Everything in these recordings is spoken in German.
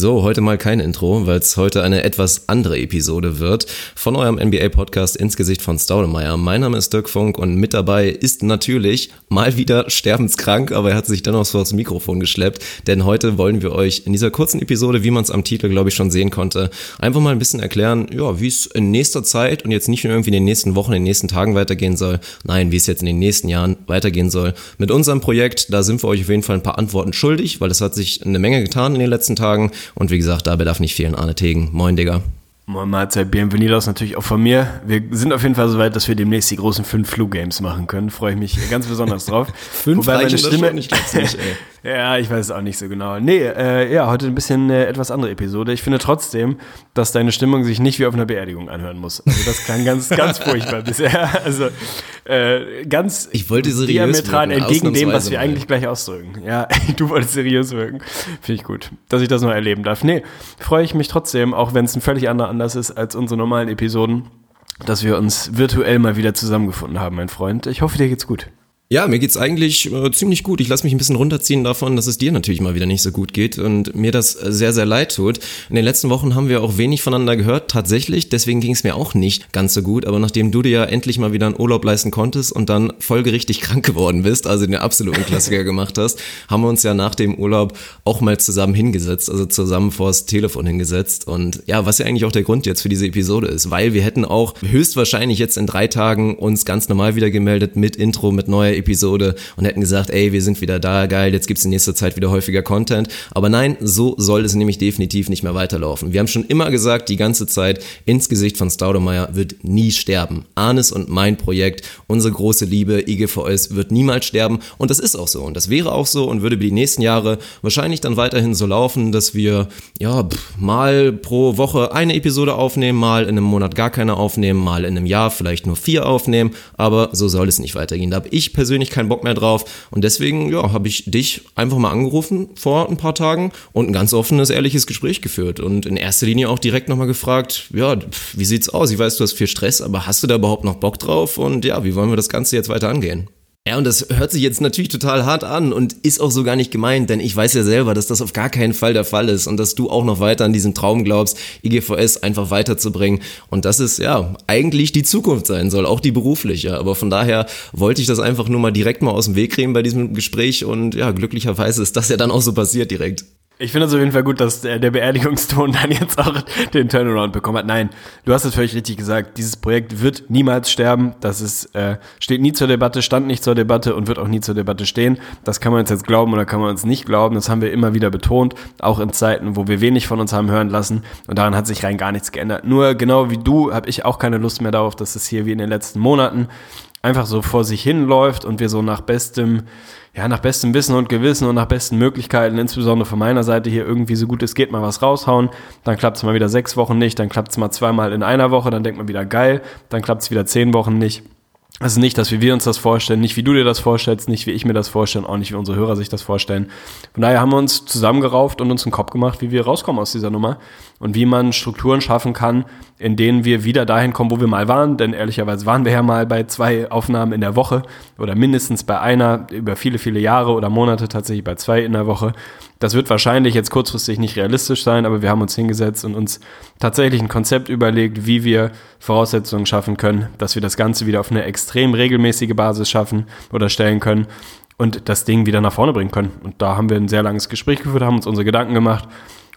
So, heute mal kein Intro, weil es heute eine etwas andere Episode wird von eurem NBA-Podcast ins Gesicht von Staudemeyer. Mein Name ist Dirk Funk und mit dabei ist natürlich mal wieder sterbenskrank, aber er hat sich dennoch so aufs Mikrofon geschleppt, denn heute wollen wir euch in dieser kurzen Episode, wie man es am Titel, glaube ich, schon sehen konnte, einfach mal ein bisschen erklären, ja, wie es in nächster Zeit und jetzt nicht nur irgendwie in den nächsten Wochen, in den nächsten Tagen weitergehen soll, nein, wie es jetzt in den nächsten Jahren weitergehen soll. Mit unserem Projekt, da sind wir euch auf jeden Fall ein paar Antworten schuldig, weil es hat sich eine Menge getan in den letzten Tagen und wie gesagt, dabei darf nicht fehlen Arne Tegen. Moin, Digga. Moin Mahlzeit, Bienvenidos natürlich auch von mir. Wir sind auf jeden Fall so weit, dass wir demnächst die großen fünf Flu-Games machen können. Freue ich mich ganz besonders drauf. fünf Wobei meine Stimme, nicht, nicht ey. Ja, ich weiß es auch nicht so genau. Nee, äh, ja, heute ein bisschen äh, etwas andere Episode. Ich finde trotzdem, dass deine Stimmung sich nicht wie auf einer Beerdigung anhören muss. Also das klang ganz, ganz furchtbar bisher. Also äh, ganz ich wollte seriös diametral wirken, entgegen dem, was wir mal. eigentlich gleich ausdrücken. Ja, du wolltest seriös wirken. Finde ich gut, dass ich das noch erleben darf. Nee, freue ich mich trotzdem, auch wenn es ein völlig anderer Anlass ist als unsere normalen Episoden, dass wir uns virtuell mal wieder zusammengefunden haben, mein Freund. Ich hoffe, dir geht's gut. Ja, mir geht's eigentlich äh, ziemlich gut. Ich lasse mich ein bisschen runterziehen davon, dass es dir natürlich mal wieder nicht so gut geht und mir das sehr, sehr leid tut. In den letzten Wochen haben wir auch wenig voneinander gehört, tatsächlich. Deswegen ging es mir auch nicht ganz so gut. Aber nachdem du dir ja endlich mal wieder einen Urlaub leisten konntest und dann folgerichtig krank geworden bist, also den absoluten Klassiker gemacht hast, haben wir uns ja nach dem Urlaub auch mal zusammen hingesetzt, also zusammen vors Telefon hingesetzt. Und ja, was ja eigentlich auch der Grund jetzt für diese Episode ist, weil wir hätten auch höchstwahrscheinlich jetzt in drei Tagen uns ganz normal wieder gemeldet mit Intro, mit neuer Episode und hätten gesagt, ey, wir sind wieder da, geil, jetzt gibt's in nächster Zeit wieder häufiger Content. Aber nein, so soll es nämlich definitiv nicht mehr weiterlaufen. Wir haben schon immer gesagt, die ganze Zeit, ins Gesicht von Staudemeyer wird nie sterben. Arnes und mein Projekt, unsere große Liebe, IGVS, wird niemals sterben. Und das ist auch so. Und das wäre auch so und würde die nächsten Jahre wahrscheinlich dann weiterhin so laufen, dass wir, ja, mal pro Woche eine Episode aufnehmen, mal in einem Monat gar keine aufnehmen, mal in einem Jahr vielleicht nur vier aufnehmen. Aber so soll es nicht weitergehen. Da habe ich persönlich persönlich keinen Bock mehr drauf. Und deswegen, ja, habe ich dich einfach mal angerufen vor ein paar Tagen und ein ganz offenes, ehrliches Gespräch geführt. Und in erster Linie auch direkt nochmal gefragt, ja, wie sieht's aus? Ich weiß, du hast viel Stress, aber hast du da überhaupt noch Bock drauf? Und ja, wie wollen wir das Ganze jetzt weiter angehen? Ja, und das hört sich jetzt natürlich total hart an und ist auch so gar nicht gemeint, denn ich weiß ja selber, dass das auf gar keinen Fall der Fall ist und dass du auch noch weiter an diesen Traum glaubst, IGVS einfach weiterzubringen und dass es ja eigentlich die Zukunft sein soll, auch die berufliche. Aber von daher wollte ich das einfach nur mal direkt mal aus dem Weg kriegen bei diesem Gespräch und ja, glücklicherweise ist das ja dann auch so passiert direkt. Ich finde es auf jeden Fall gut, dass der, der Beerdigungston dann jetzt auch den Turnaround bekommen hat. Nein, du hast es völlig richtig gesagt. Dieses Projekt wird niemals sterben. Das ist, äh, steht nie zur Debatte, stand nicht zur Debatte und wird auch nie zur Debatte stehen. Das kann man uns jetzt glauben oder kann man uns nicht glauben. Das haben wir immer wieder betont, auch in Zeiten, wo wir wenig von uns haben hören lassen. Und daran hat sich rein gar nichts geändert. Nur genau wie du habe ich auch keine Lust mehr darauf, dass es hier wie in den letzten Monaten einfach so vor sich hin läuft und wir so nach bestem, ja, nach bestem Wissen und Gewissen und nach besten Möglichkeiten, insbesondere von meiner Seite hier irgendwie so gut es geht, mal was raushauen. Dann klappt es mal wieder sechs Wochen nicht, dann klappt es mal zweimal in einer Woche, dann denkt man wieder geil, dann klappt es wieder zehn Wochen nicht. Also nicht, dass wir uns das vorstellen, nicht wie du dir das vorstellst, nicht wie ich mir das vorstelle, auch nicht wie unsere Hörer sich das vorstellen. Von daher haben wir uns zusammengerauft und uns einen Kopf gemacht, wie wir rauskommen aus dieser Nummer und wie man Strukturen schaffen kann, in denen wir wieder dahin kommen, wo wir mal waren. Denn ehrlicherweise waren wir ja mal bei zwei Aufnahmen in der Woche oder mindestens bei einer über viele, viele Jahre oder Monate tatsächlich bei zwei in der Woche. Das wird wahrscheinlich jetzt kurzfristig nicht realistisch sein, aber wir haben uns hingesetzt und uns tatsächlich ein Konzept überlegt, wie wir Voraussetzungen schaffen können, dass wir das Ganze wieder auf eine extrem regelmäßige Basis schaffen oder stellen können und das Ding wieder nach vorne bringen können. Und da haben wir ein sehr langes Gespräch geführt, haben uns unsere Gedanken gemacht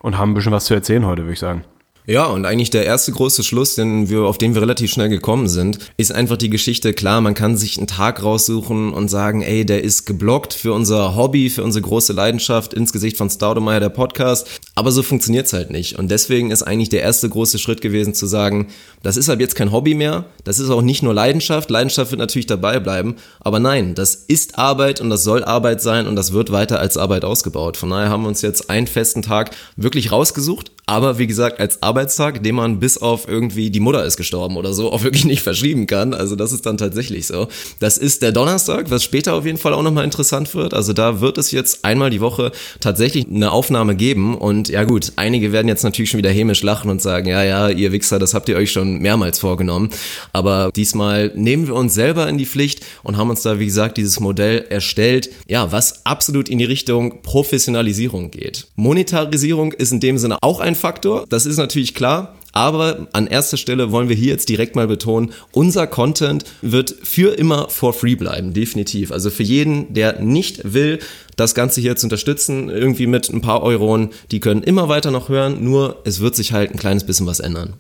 und haben ein bisschen was zu erzählen heute, würde ich sagen. Ja, und eigentlich der erste große Schluss, den wir, auf den wir relativ schnell gekommen sind, ist einfach die Geschichte, klar, man kann sich einen Tag raussuchen und sagen, ey, der ist geblockt für unser Hobby, für unsere große Leidenschaft ins Gesicht von Staudemeyer, der Podcast. Aber so funktioniert's halt nicht. Und deswegen ist eigentlich der erste große Schritt gewesen zu sagen, das ist halt jetzt kein Hobby mehr, das ist auch nicht nur Leidenschaft, Leidenschaft wird natürlich dabei bleiben, aber nein, das ist Arbeit und das soll Arbeit sein und das wird weiter als Arbeit ausgebaut. Von daher haben wir uns jetzt einen festen Tag wirklich rausgesucht, aber wie gesagt, als Arbeitstag, den man bis auf irgendwie die Mutter ist gestorben oder so, auch wirklich nicht verschieben kann. Also das ist dann tatsächlich so. Das ist der Donnerstag, was später auf jeden Fall auch nochmal interessant wird. Also da wird es jetzt einmal die Woche tatsächlich eine Aufnahme geben. Und ja gut, einige werden jetzt natürlich schon wieder hämisch lachen und sagen, ja, ja, ihr Wichser, das habt ihr euch schon mehrmals vorgenommen. Aber diesmal nehmen wir uns selber in die Pflicht und haben uns da, wie gesagt, dieses Modell erstellt, ja, was absolut in die Richtung Professionalisierung geht. Monetarisierung ist in dem Sinne auch ein Faktor, das ist natürlich klar. Aber an erster Stelle wollen wir hier jetzt direkt mal betonen, unser Content wird für immer for free bleiben, definitiv. Also für jeden, der nicht will, das Ganze hier zu unterstützen, irgendwie mit ein paar Euronen, die können immer weiter noch hören, nur es wird sich halt ein kleines bisschen was ändern.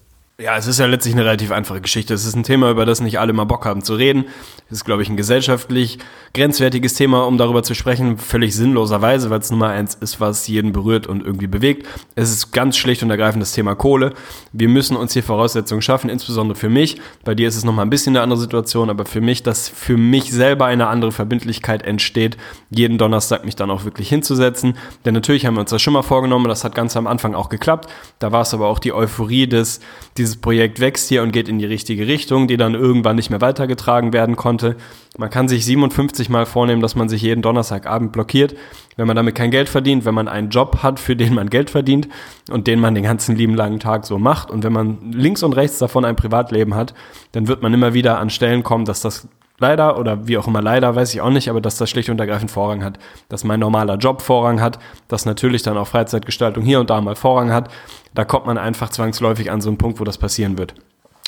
Ja, es ist ja letztlich eine relativ einfache Geschichte. Es ist ein Thema, über das nicht alle mal Bock haben zu reden. Es ist, glaube ich, ein gesellschaftlich grenzwertiges Thema, um darüber zu sprechen. Völlig sinnloserweise, weil es Nummer eins ist, was jeden berührt und irgendwie bewegt. Es ist ganz schlicht und ergreifend das Thema Kohle. Wir müssen uns hier Voraussetzungen schaffen, insbesondere für mich. Bei dir ist es nochmal ein bisschen eine andere Situation, aber für mich, dass für mich selber eine andere Verbindlichkeit entsteht, jeden Donnerstag mich dann auch wirklich hinzusetzen. Denn natürlich haben wir uns das schon mal vorgenommen. Das hat ganz am Anfang auch geklappt. Da war es aber auch die Euphorie des, dieses Projekt wächst hier und geht in die richtige Richtung, die dann irgendwann nicht mehr weitergetragen werden konnte. Man kann sich 57 Mal vornehmen, dass man sich jeden Donnerstagabend blockiert, wenn man damit kein Geld verdient, wenn man einen Job hat, für den man Geld verdient und den man den ganzen lieben langen Tag so macht. Und wenn man links und rechts davon ein Privatleben hat, dann wird man immer wieder an Stellen kommen, dass das leider oder wie auch immer leider, weiß ich auch nicht, aber dass das schlicht und ergreifend Vorrang hat. Dass mein normaler Job Vorrang hat, dass natürlich dann auch Freizeitgestaltung hier und da mal Vorrang hat. Da kommt man einfach zwangsläufig an so einen Punkt, wo das passieren wird.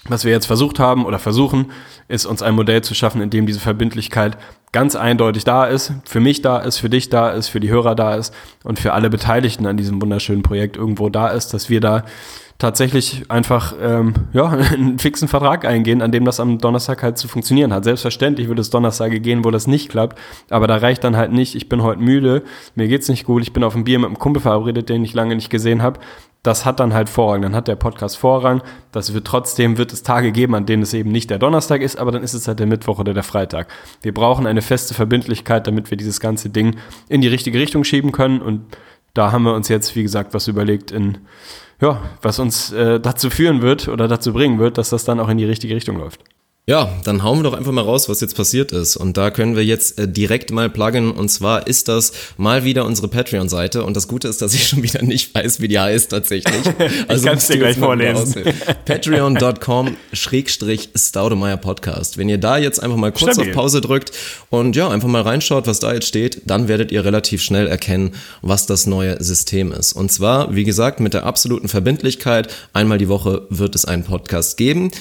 Was wir jetzt versucht haben oder versuchen, ist uns ein Modell zu schaffen, in dem diese Verbindlichkeit ganz eindeutig da ist, für mich da ist, für dich da ist, für die Hörer da ist und für alle Beteiligten an diesem wunderschönen Projekt irgendwo da ist, dass wir da tatsächlich einfach ähm, ja, einen fixen Vertrag eingehen, an dem das am Donnerstag halt zu funktionieren hat. Selbstverständlich würde es Donnerstage gehen, wo das nicht klappt, aber da reicht dann halt nicht, ich bin heute müde, mir geht's nicht gut, ich bin auf dem Bier mit einem Kumpel verabredet, den ich lange nicht gesehen habe. Das hat dann halt Vorrang, dann hat der Podcast Vorrang. Das wird trotzdem, wird es Tage geben, an denen es eben nicht der Donnerstag ist, aber dann ist es halt der Mittwoch oder der Freitag. Wir brauchen eine feste Verbindlichkeit, damit wir dieses ganze Ding in die richtige Richtung schieben können und da haben wir uns jetzt, wie gesagt, was überlegt in ja, was uns äh, dazu führen wird oder dazu bringen wird, dass das dann auch in die richtige Richtung läuft. Ja, dann hauen wir doch einfach mal raus, was jetzt passiert ist. Und da können wir jetzt äh, direkt mal pluggen. Und zwar ist das mal wieder unsere Patreon-Seite. Und das Gute ist, dass ich schon wieder nicht weiß, wie die heißt tatsächlich. Also ich kann es dir gleich vorlesen. Patreon.com Schrägstrich Staudemeyer Podcast. Wenn ihr da jetzt einfach mal kurz Stabil. auf Pause drückt und ja, einfach mal reinschaut, was da jetzt steht, dann werdet ihr relativ schnell erkennen, was das neue System ist. Und zwar, wie gesagt, mit der absoluten Verbindlichkeit. Einmal die Woche wird es einen Podcast geben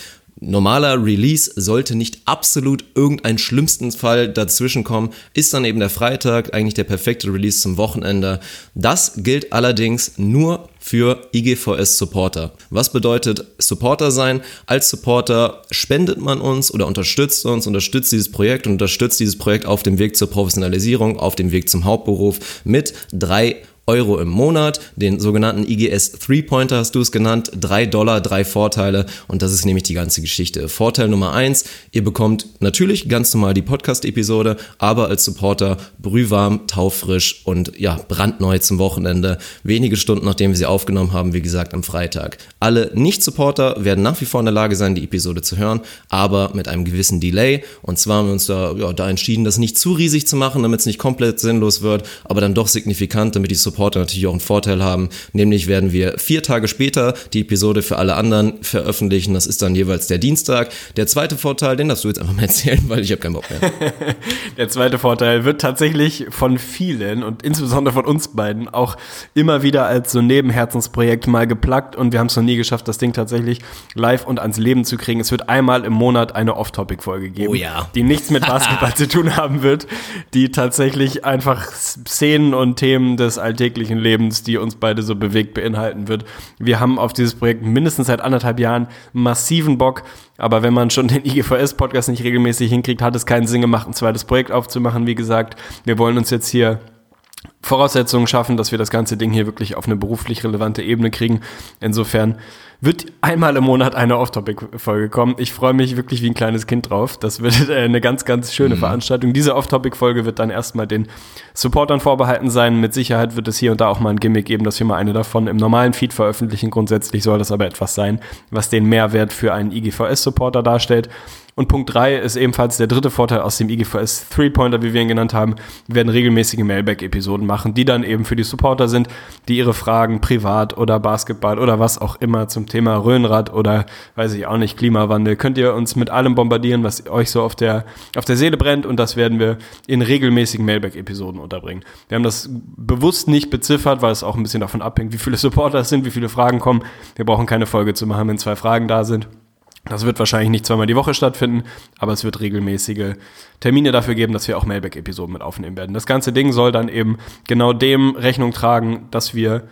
normaler Release sollte nicht absolut irgendein schlimmsten Fall dazwischen kommen, ist dann eben der Freitag eigentlich der perfekte Release zum Wochenende. Das gilt allerdings nur für IGVS Supporter. Was bedeutet Supporter sein? Als Supporter spendet man uns oder unterstützt uns, unterstützt dieses Projekt und unterstützt dieses Projekt auf dem Weg zur Professionalisierung, auf dem Weg zum Hauptberuf mit drei Euro im Monat, den sogenannten IGS Three-Pointer hast du es genannt, drei Dollar, drei Vorteile. Und das ist nämlich die ganze Geschichte. Vorteil Nummer eins, ihr bekommt natürlich ganz normal die Podcast-Episode, aber als Supporter brühwarm, taufrisch und ja, brandneu zum Wochenende, wenige Stunden nachdem wir sie aufgenommen haben, wie gesagt am Freitag. Alle Nicht-Supporter werden nach wie vor in der Lage sein, die Episode zu hören, aber mit einem gewissen Delay. Und zwar haben wir uns da, ja, da entschieden, das nicht zu riesig zu machen, damit es nicht komplett sinnlos wird, aber dann doch signifikant, damit die Supporter Supporter natürlich auch einen Vorteil haben. Nämlich werden wir vier Tage später die Episode für alle anderen veröffentlichen. Das ist dann jeweils der Dienstag. Der zweite Vorteil, den darfst du jetzt einfach mal erzählen, weil ich habe keinen Bock mehr. der zweite Vorteil wird tatsächlich von vielen und insbesondere von uns beiden auch immer wieder als so Nebenherzensprojekt mal geplagt und wir haben es noch nie geschafft, das Ding tatsächlich live und ans Leben zu kriegen. Es wird einmal im Monat eine Off-Topic-Folge geben, oh ja. die nichts mit Basketball zu tun haben wird, die tatsächlich einfach Szenen und Themen des Alltäglichen alltäglichen Lebens, die uns beide so bewegt, beinhalten wird. Wir haben auf dieses Projekt mindestens seit anderthalb Jahren massiven Bock, aber wenn man schon den IGVS-Podcast nicht regelmäßig hinkriegt, hat es keinen Sinn gemacht, ein zweites Projekt aufzumachen. Wie gesagt, wir wollen uns jetzt hier Voraussetzungen schaffen, dass wir das ganze Ding hier wirklich auf eine beruflich relevante Ebene kriegen. Insofern wird einmal im Monat eine Off-Topic-Folge kommen. Ich freue mich wirklich wie ein kleines Kind drauf. Das wird äh, eine ganz, ganz schöne mhm. Veranstaltung. Diese Off-Topic-Folge wird dann erstmal den Supportern vorbehalten sein. Mit Sicherheit wird es hier und da auch mal ein Gimmick geben, dass wir mal eine davon im normalen Feed veröffentlichen. Grundsätzlich soll das aber etwas sein, was den Mehrwert für einen IGVS-Supporter darstellt. Und Punkt 3 ist ebenfalls der dritte Vorteil aus dem IGVS Three-Pointer, wie wir ihn genannt haben. Wir werden regelmäßige Mailback-Episoden machen, die dann eben für die Supporter sind, die ihre Fragen privat oder Basketball oder was auch immer zum Thema Röhnrad oder weiß ich auch nicht, Klimawandel, könnt ihr uns mit allem bombardieren, was euch so auf der, auf der Seele brennt und das werden wir in regelmäßigen Mailback-Episoden unterbringen. Wir haben das bewusst nicht beziffert, weil es auch ein bisschen davon abhängt, wie viele Supporter es sind, wie viele Fragen kommen. Wir brauchen keine Folge zu machen, wenn zwei Fragen da sind. Das wird wahrscheinlich nicht zweimal die Woche stattfinden, aber es wird regelmäßige Termine dafür geben, dass wir auch Mailback-Episoden mit aufnehmen werden. Das ganze Ding soll dann eben genau dem Rechnung tragen, dass wir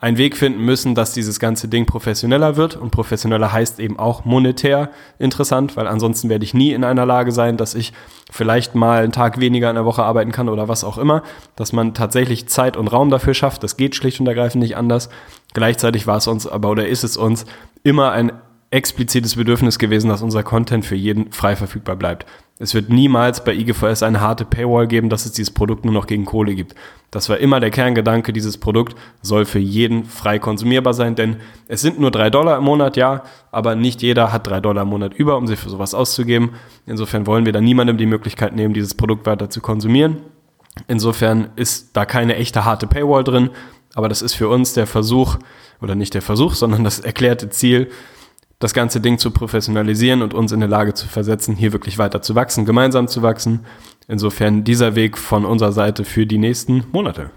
einen Weg finden müssen, dass dieses ganze Ding professioneller wird. Und professioneller heißt eben auch monetär interessant, weil ansonsten werde ich nie in einer Lage sein, dass ich vielleicht mal einen Tag weniger in der Woche arbeiten kann oder was auch immer. Dass man tatsächlich Zeit und Raum dafür schafft. Das geht schlicht und ergreifend nicht anders. Gleichzeitig war es uns aber oder ist es uns immer ein explizites Bedürfnis gewesen, dass unser Content für jeden frei verfügbar bleibt. Es wird niemals bei IGVS eine harte Paywall geben, dass es dieses Produkt nur noch gegen Kohle gibt. Das war immer der Kerngedanke, dieses Produkt soll für jeden frei konsumierbar sein, denn es sind nur drei Dollar im Monat, ja, aber nicht jeder hat drei Dollar im Monat über, um sich für sowas auszugeben. Insofern wollen wir da niemandem die Möglichkeit nehmen, dieses Produkt weiter zu konsumieren. Insofern ist da keine echte harte Paywall drin, aber das ist für uns der Versuch, oder nicht der Versuch, sondern das erklärte Ziel, das ganze Ding zu professionalisieren und uns in der Lage zu versetzen, hier wirklich weiter zu wachsen, gemeinsam zu wachsen. Insofern dieser Weg von unserer Seite für die nächsten Monate.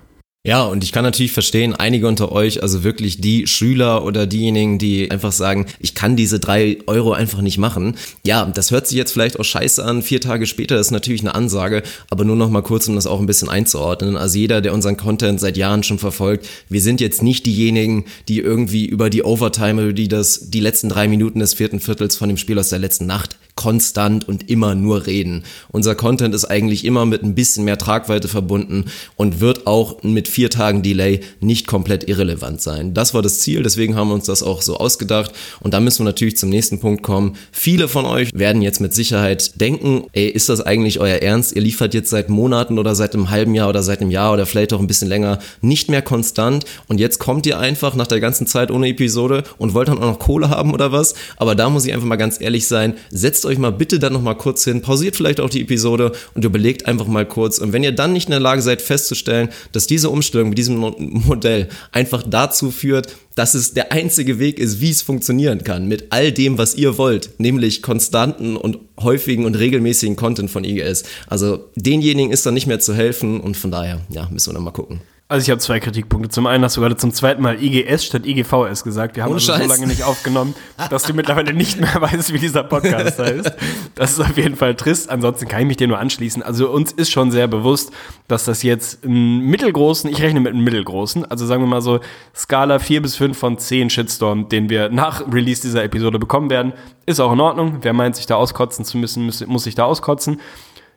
Ja, und ich kann natürlich verstehen, einige unter euch, also wirklich die Schüler oder diejenigen, die einfach sagen, ich kann diese drei Euro einfach nicht machen. Ja, das hört sich jetzt vielleicht auch scheiße an. Vier Tage später ist natürlich eine Ansage, aber nur noch mal kurz, um das auch ein bisschen einzuordnen. Also jeder, der unseren Content seit Jahren schon verfolgt, wir sind jetzt nicht diejenigen, die irgendwie über die Overtime, die das, die letzten drei Minuten des vierten Viertels von dem Spiel aus der letzten Nacht konstant und immer nur reden. Unser Content ist eigentlich immer mit ein bisschen mehr Tragweite verbunden und wird auch mit vier Tagen Delay nicht komplett irrelevant sein. Das war das Ziel, deswegen haben wir uns das auch so ausgedacht. Und da müssen wir natürlich zum nächsten Punkt kommen. Viele von euch werden jetzt mit Sicherheit denken, ey, ist das eigentlich euer Ernst? Ihr liefert jetzt seit Monaten oder seit einem halben Jahr oder seit einem Jahr oder vielleicht auch ein bisschen länger nicht mehr konstant und jetzt kommt ihr einfach nach der ganzen Zeit ohne Episode und wollt dann auch noch Kohle haben oder was? Aber da muss ich einfach mal ganz ehrlich sein, setzt euch mal bitte dann noch mal kurz hin, pausiert vielleicht auch die Episode und überlegt einfach mal kurz. Und wenn ihr dann nicht in der Lage seid festzustellen, dass diese Umstellung mit diesem Modell einfach dazu führt, dass es der einzige Weg ist, wie es funktionieren kann, mit all dem, was ihr wollt, nämlich konstanten und häufigen und regelmäßigen Content von IGS. Also denjenigen ist dann nicht mehr zu helfen und von daher, ja, müssen wir noch mal gucken. Also ich habe zwei Kritikpunkte. Zum einen hast du gerade zum zweiten Mal IGS statt IGVS gesagt. Wir haben also so lange nicht aufgenommen, dass du mittlerweile nicht mehr weißt, wie dieser Podcast heißt. Das ist auf jeden Fall trist. Ansonsten kann ich mich dir nur anschließen. Also uns ist schon sehr bewusst, dass das jetzt einen mittelgroßen, ich rechne mit einem mittelgroßen, also sagen wir mal so Skala 4 bis 5 von 10 Shitstorm, den wir nach Release dieser Episode bekommen werden, ist auch in Ordnung. Wer meint, sich da auskotzen zu müssen, muss, muss sich da auskotzen.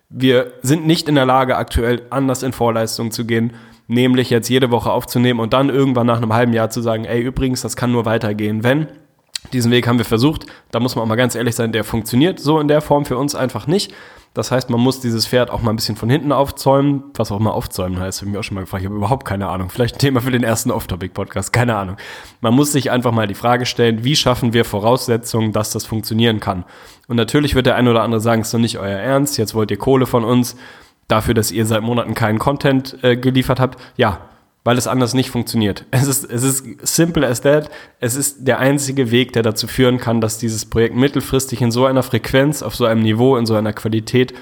Wir sind nicht in der Lage, aktuell anders in Vorleistung zu gehen nämlich jetzt jede Woche aufzunehmen und dann irgendwann nach einem halben Jahr zu sagen, ey, übrigens, das kann nur weitergehen, wenn. Diesen Weg haben wir versucht, da muss man auch mal ganz ehrlich sein, der funktioniert so in der Form für uns einfach nicht. Das heißt, man muss dieses Pferd auch mal ein bisschen von hinten aufzäumen, was auch mal aufzäumen heißt, habe ich auch schon mal gefragt, ich habe überhaupt keine Ahnung. Vielleicht ein Thema für den ersten Off-Topic-Podcast, keine Ahnung. Man muss sich einfach mal die Frage stellen, wie schaffen wir Voraussetzungen, dass das funktionieren kann? Und natürlich wird der eine oder andere sagen, es ist doch nicht euer Ernst, jetzt wollt ihr Kohle von uns dafür, dass ihr seit Monaten keinen Content äh, geliefert habt. Ja, weil es anders nicht funktioniert. Es ist, es ist simple as that. Es ist der einzige Weg, der dazu führen kann, dass dieses Projekt mittelfristig in so einer Frequenz, auf so einem Niveau, in so einer Qualität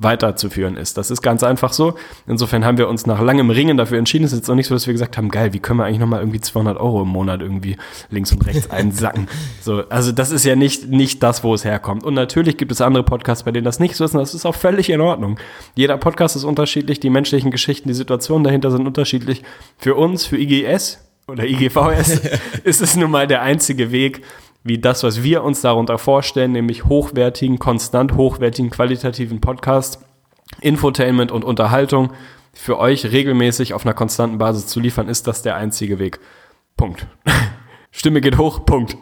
weiterzuführen ist. Das ist ganz einfach so. Insofern haben wir uns nach langem Ringen dafür entschieden. Es ist jetzt auch nicht so, dass wir gesagt haben, geil, wie können wir eigentlich nochmal irgendwie 200 Euro im Monat irgendwie links und rechts einsacken. so, also das ist ja nicht, nicht das, wo es herkommt. Und natürlich gibt es andere Podcasts, bei denen das nicht so ist. Und das ist auch völlig in Ordnung. Jeder Podcast ist unterschiedlich. Die menschlichen Geschichten, die Situationen dahinter sind unterschiedlich. Für uns, für IGS oder IGVS ist es nun mal der einzige Weg, wie das, was wir uns darunter vorstellen, nämlich hochwertigen, konstant hochwertigen, qualitativen Podcast, Infotainment und Unterhaltung für euch regelmäßig auf einer konstanten Basis zu liefern, ist das der einzige Weg. Punkt. Stimme geht hoch, Punkt.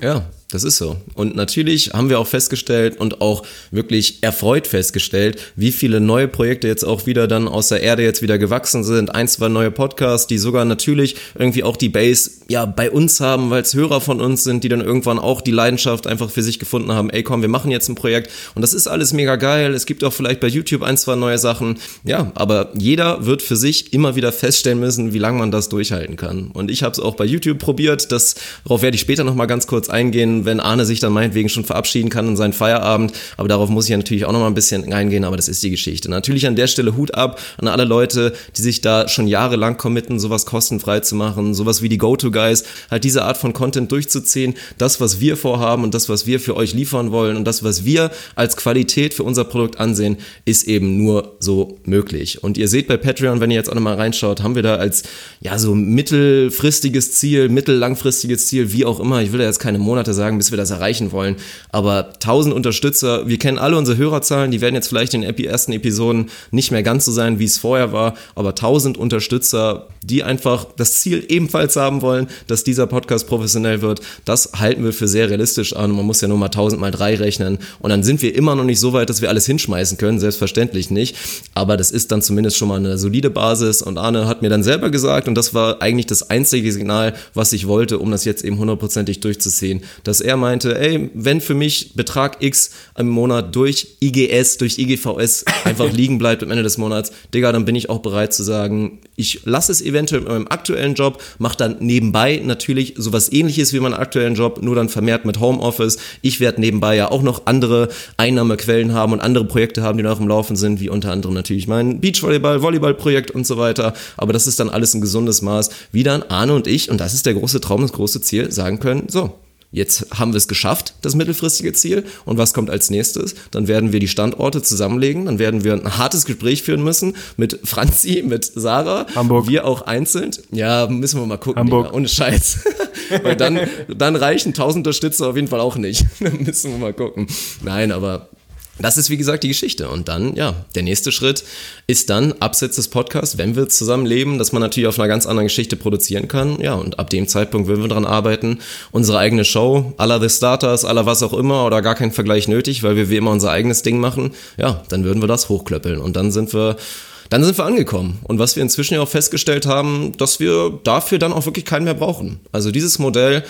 Ja, das ist so. Und natürlich haben wir auch festgestellt und auch wirklich erfreut festgestellt, wie viele neue Projekte jetzt auch wieder dann aus der Erde jetzt wieder gewachsen sind. Ein, zwei neue Podcasts, die sogar natürlich irgendwie auch die Base ja bei uns haben, weil es Hörer von uns sind, die dann irgendwann auch die Leidenschaft einfach für sich gefunden haben. Ey, komm, wir machen jetzt ein Projekt und das ist alles mega geil. Es gibt auch vielleicht bei YouTube ein, zwei neue Sachen. Ja, aber jeder wird für sich immer wieder feststellen müssen, wie lange man das durchhalten kann. Und ich habe es auch bei YouTube probiert. Das, darauf werde ich später nochmal ganz kurz eingehen wenn Arne sich dann meinetwegen schon verabschieden kann in seinen Feierabend. Aber darauf muss ich ja natürlich auch noch mal ein bisschen eingehen, aber das ist die Geschichte. Natürlich an der Stelle Hut ab an alle Leute, die sich da schon jahrelang committen, sowas kostenfrei zu machen, sowas wie die Go-To-Guys, halt diese Art von Content durchzuziehen, das, was wir vorhaben und das, was wir für euch liefern wollen und das, was wir als Qualität für unser Produkt ansehen, ist eben nur so möglich. Und ihr seht bei Patreon, wenn ihr jetzt auch nochmal reinschaut, haben wir da als, ja, so mittelfristiges Ziel, mittellangfristiges Ziel, wie auch immer, ich will da jetzt keine Monate sagen, sagen, bis wir das erreichen wollen. Aber 1000 Unterstützer, wir kennen alle unsere Hörerzahlen, die werden jetzt vielleicht in den ersten Episoden nicht mehr ganz so sein, wie es vorher war, aber 1000 Unterstützer, die einfach das Ziel ebenfalls haben wollen, dass dieser Podcast professionell wird, das halten wir für sehr realistisch an. Man muss ja nur mal 1000 mal 3 rechnen und dann sind wir immer noch nicht so weit, dass wir alles hinschmeißen können, selbstverständlich nicht. Aber das ist dann zumindest schon mal eine solide Basis und Arne hat mir dann selber gesagt und das war eigentlich das einzige Signal, was ich wollte, um das jetzt eben hundertprozentig durchzuziehen, dass er meinte, ey, wenn für mich Betrag X im Monat durch IGS, durch IGVS einfach liegen bleibt am Ende des Monats, Digga, dann bin ich auch bereit zu sagen, ich lasse es eventuell in meinem aktuellen Job, mache dann nebenbei natürlich sowas ähnliches wie meinen aktuellen Job, nur dann vermehrt mit Homeoffice. Ich werde nebenbei ja auch noch andere Einnahmequellen haben und andere Projekte haben, die noch im Laufen sind, wie unter anderem natürlich mein Beachvolleyball, Volleyballprojekt und so weiter. Aber das ist dann alles ein gesundes Maß, wie dann Arne und ich, und das ist der große Traum, das große Ziel, sagen können, so, Jetzt haben wir es geschafft, das mittelfristige Ziel. Und was kommt als nächstes? Dann werden wir die Standorte zusammenlegen. Dann werden wir ein hartes Gespräch führen müssen mit Franzi, mit Sarah. Hamburg. Wir auch einzeln. Ja, müssen wir mal gucken. Hamburg. Digga. Ohne Scheiß. Weil dann, dann reichen tausend Unterstützer auf jeden Fall auch nicht. dann müssen wir mal gucken. Nein, aber das ist wie gesagt die Geschichte. Und dann, ja, der nächste Schritt ist dann abseits des Podcasts, wenn wir zusammen leben, dass man natürlich auf einer ganz anderen Geschichte produzieren kann. Ja, und ab dem Zeitpunkt würden wir daran arbeiten, unsere eigene Show, aller The Starters, aller was auch immer oder gar kein Vergleich nötig, weil wir wie immer unser eigenes Ding machen. Ja, dann würden wir das hochklöppeln. Und dann sind wir dann sind wir angekommen. Und was wir inzwischen ja auch festgestellt haben, dass wir dafür dann auch wirklich keinen mehr brauchen. Also dieses Modell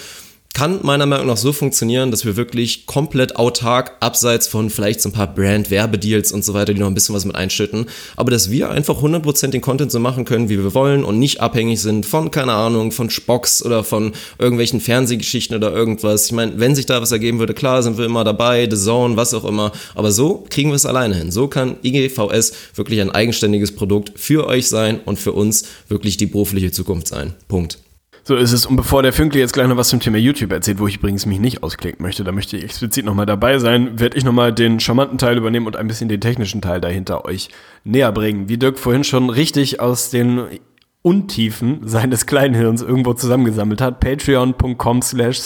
kann meiner Meinung nach so funktionieren, dass wir wirklich komplett autark, abseits von vielleicht so ein paar Brand-Werbedeals und so weiter, die noch ein bisschen was mit einschütten, aber dass wir einfach 100% den Content so machen können, wie wir wollen und nicht abhängig sind von, keine Ahnung, von Spocks oder von irgendwelchen Fernsehgeschichten oder irgendwas. Ich meine, wenn sich da was ergeben würde, klar, sind wir immer dabei, The Zone, was auch immer, aber so kriegen wir es alleine hin. So kann IGVS wirklich ein eigenständiges Produkt für euch sein und für uns wirklich die berufliche Zukunft sein. Punkt. So ist es. Und bevor der Fünkle jetzt gleich noch was zum Thema YouTube erzählt, wo ich übrigens mich nicht ausklicken möchte, da möchte ich explizit nochmal dabei sein, werde ich nochmal den charmanten Teil übernehmen und ein bisschen den technischen Teil dahinter euch näher bringen. Wie Dirk vorhin schon richtig aus den Untiefen seines Kleinhirns irgendwo zusammengesammelt hat. Patreon.com slash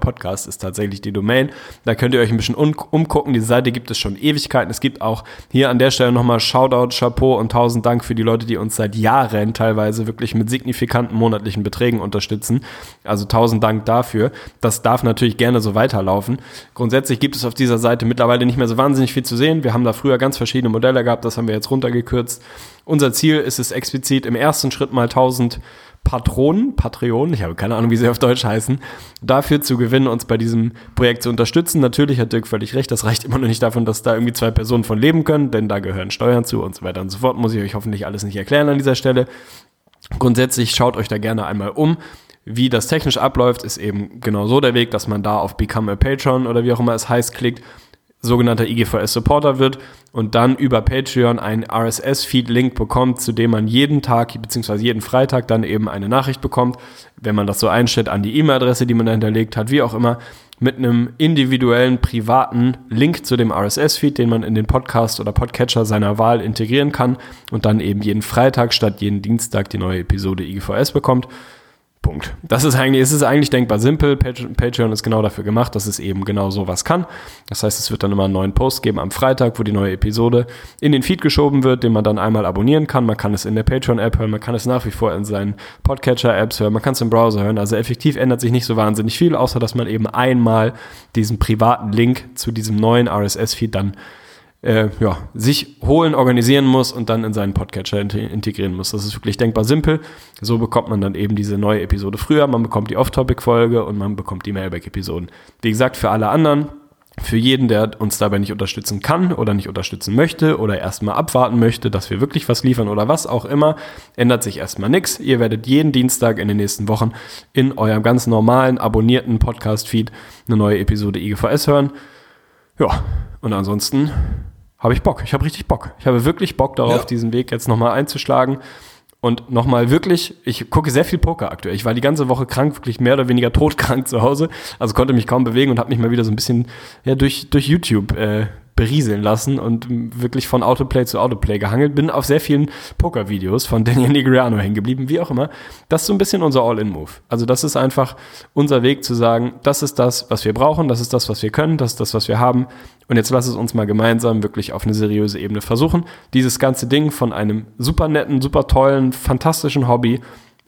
Podcast ist tatsächlich die Domain. Da könnt ihr euch ein bisschen umgucken. Die Seite gibt es schon Ewigkeiten. Es gibt auch hier an der Stelle nochmal Shoutout, Chapeau und tausend Dank für die Leute, die uns seit Jahren teilweise wirklich mit signifikanten monatlichen Beträgen unterstützen. Also tausend Dank dafür. Das darf natürlich gerne so weiterlaufen. Grundsätzlich gibt es auf dieser Seite mittlerweile nicht mehr so wahnsinnig viel zu sehen. Wir haben da früher ganz verschiedene Modelle gehabt. Das haben wir jetzt runtergekürzt. Unser Ziel ist es explizit im ersten Schritt mal 1000 Patronen, Patreon, ich habe keine Ahnung, wie sie auf Deutsch heißen, dafür zu gewinnen, uns bei diesem Projekt zu unterstützen. Natürlich hat Dirk völlig recht, das reicht immer noch nicht davon, dass da irgendwie zwei Personen von leben können, denn da gehören Steuern zu und so weiter und so fort. Muss ich euch hoffentlich alles nicht erklären an dieser Stelle. Grundsätzlich schaut euch da gerne einmal um. Wie das technisch abläuft, ist eben genau so der Weg, dass man da auf Become a Patron oder wie auch immer es heißt klickt sogenannter IGVS-Supporter wird und dann über Patreon einen RSS-Feed-Link bekommt, zu dem man jeden Tag bzw. jeden Freitag dann eben eine Nachricht bekommt, wenn man das so einstellt, an die E-Mail-Adresse, die man da hinterlegt hat, wie auch immer, mit einem individuellen, privaten Link zu dem RSS-Feed, den man in den Podcast oder Podcatcher seiner Wahl integrieren kann und dann eben jeden Freitag statt jeden Dienstag die neue Episode IGVS bekommt. Punkt. Das ist eigentlich, es ist eigentlich denkbar simpel. Patreon ist genau dafür gemacht, dass es eben genau sowas kann. Das heißt, es wird dann immer einen neuen Post geben am Freitag, wo die neue Episode in den Feed geschoben wird, den man dann einmal abonnieren kann. Man kann es in der Patreon-App hören, man kann es nach wie vor in seinen Podcatcher-Apps hören, man kann es im Browser hören. Also effektiv ändert sich nicht so wahnsinnig viel, außer dass man eben einmal diesen privaten Link zu diesem neuen RSS-Feed dann äh, ja, sich holen, organisieren muss und dann in seinen Podcatcher integrieren muss. Das ist wirklich denkbar simpel. So bekommt man dann eben diese neue Episode früher, man bekommt die Off-Topic-Folge und man bekommt die Mailback-Episoden. Wie gesagt, für alle anderen, für jeden, der uns dabei nicht unterstützen kann oder nicht unterstützen möchte oder erstmal abwarten möchte, dass wir wirklich was liefern oder was auch immer, ändert sich erstmal nichts. Ihr werdet jeden Dienstag in den nächsten Wochen in eurem ganz normalen, abonnierten Podcast-Feed eine neue Episode IGVS hören. Ja, und ansonsten habe ich Bock. Ich habe richtig Bock. Ich habe wirklich Bock darauf, ja. diesen Weg jetzt nochmal einzuschlagen. Und nochmal wirklich, ich gucke sehr viel Poker aktuell. Ich war die ganze Woche krank, wirklich mehr oder weniger todkrank zu Hause. Also konnte mich kaum bewegen und habe mich mal wieder so ein bisschen ja, durch, durch YouTube äh, berieseln lassen und wirklich von Autoplay zu Autoplay gehangelt. Bin auf sehr vielen Poker-Videos von Daniel Negriano hängen geblieben, wie auch immer. Das ist so ein bisschen unser All-In-Move. Also das ist einfach unser Weg zu sagen, das ist das, was wir brauchen, das ist das, was wir können, das ist das, was wir haben. Und jetzt lass es uns mal gemeinsam wirklich auf eine seriöse Ebene versuchen, dieses ganze Ding von einem super netten, super tollen, fantastischen Hobby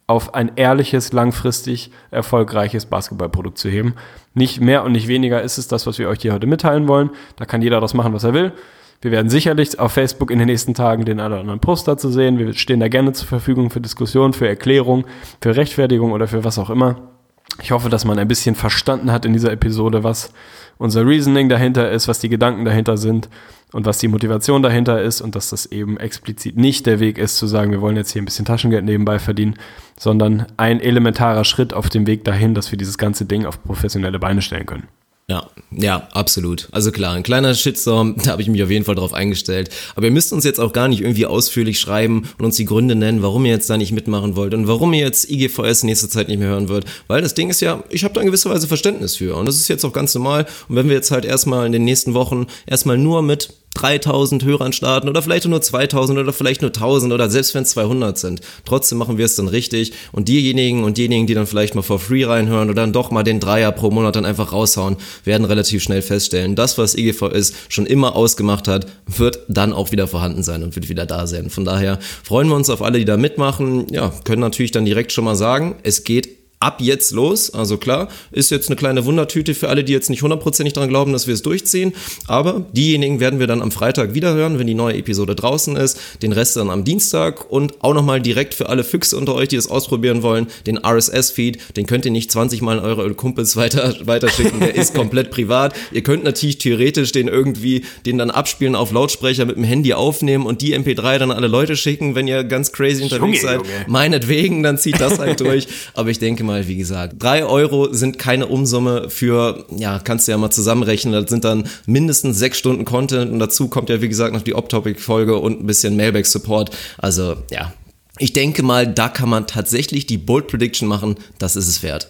auf ein ehrliches, langfristig erfolgreiches Basketballprodukt zu heben. Nicht mehr und nicht weniger ist es das, was wir euch hier heute mitteilen wollen. Da kann jeder das machen, was er will. Wir werden sicherlich auf Facebook in den nächsten Tagen den einen oder anderen Poster zu sehen. Wir stehen da gerne zur Verfügung für Diskussion, für Erklärung, für Rechtfertigung oder für was auch immer. Ich hoffe, dass man ein bisschen verstanden hat in dieser Episode, was unser Reasoning dahinter ist, was die Gedanken dahinter sind und was die Motivation dahinter ist und dass das eben explizit nicht der Weg ist zu sagen, wir wollen jetzt hier ein bisschen Taschengeld nebenbei verdienen, sondern ein elementarer Schritt auf dem Weg dahin, dass wir dieses ganze Ding auf professionelle Beine stellen können. Ja, ja, absolut. Also klar, ein kleiner Shitstorm, da habe ich mich auf jeden Fall drauf eingestellt. Aber ihr müsst uns jetzt auch gar nicht irgendwie ausführlich schreiben und uns die Gründe nennen, warum ihr jetzt da nicht mitmachen wollt und warum ihr jetzt IGVS nächste Zeit nicht mehr hören wollt. Weil das Ding ist ja, ich habe da in gewisser Weise Verständnis für. Und das ist jetzt auch ganz normal. Und wenn wir jetzt halt erstmal in den nächsten Wochen erstmal nur mit 3000 Hörern starten oder vielleicht nur 2000 oder vielleicht nur 1000 oder selbst wenn es 200 sind. Trotzdem machen wir es dann richtig und diejenigen und diejenigen, die dann vielleicht mal for free reinhören oder dann doch mal den Dreier pro Monat dann einfach raushauen, werden relativ schnell feststellen, das, was IGVS schon immer ausgemacht hat, wird dann auch wieder vorhanden sein und wird wieder da sein. Von daher freuen wir uns auf alle, die da mitmachen. Ja, können natürlich dann direkt schon mal sagen, es geht ab jetzt los. Also klar, ist jetzt eine kleine Wundertüte für alle, die jetzt nicht hundertprozentig daran glauben, dass wir es durchziehen. Aber diejenigen werden wir dann am Freitag wieder hören, wenn die neue Episode draußen ist. Den Rest dann am Dienstag und auch nochmal direkt für alle Füchse unter euch, die das ausprobieren wollen, den RSS-Feed. Den könnt ihr nicht 20 Mal an eure Kumpels weiter, weiterschicken. Der ist komplett privat. Ihr könnt natürlich theoretisch den irgendwie, den dann abspielen auf Lautsprecher mit dem Handy aufnehmen und die MP3 dann alle Leute schicken, wenn ihr ganz crazy unterwegs Junge, seid. Junge. Meinetwegen, dann zieht das halt durch. Aber ich denke mal, mal, wie gesagt, drei Euro sind keine Umsumme für, ja, kannst du ja mal zusammenrechnen, das sind dann mindestens sechs Stunden Content und dazu kommt ja, wie gesagt, noch die Off-Topic-Folge und ein bisschen Mailback-Support. Also, ja, ich denke mal, da kann man tatsächlich die Bold Prediction machen, das ist es wert.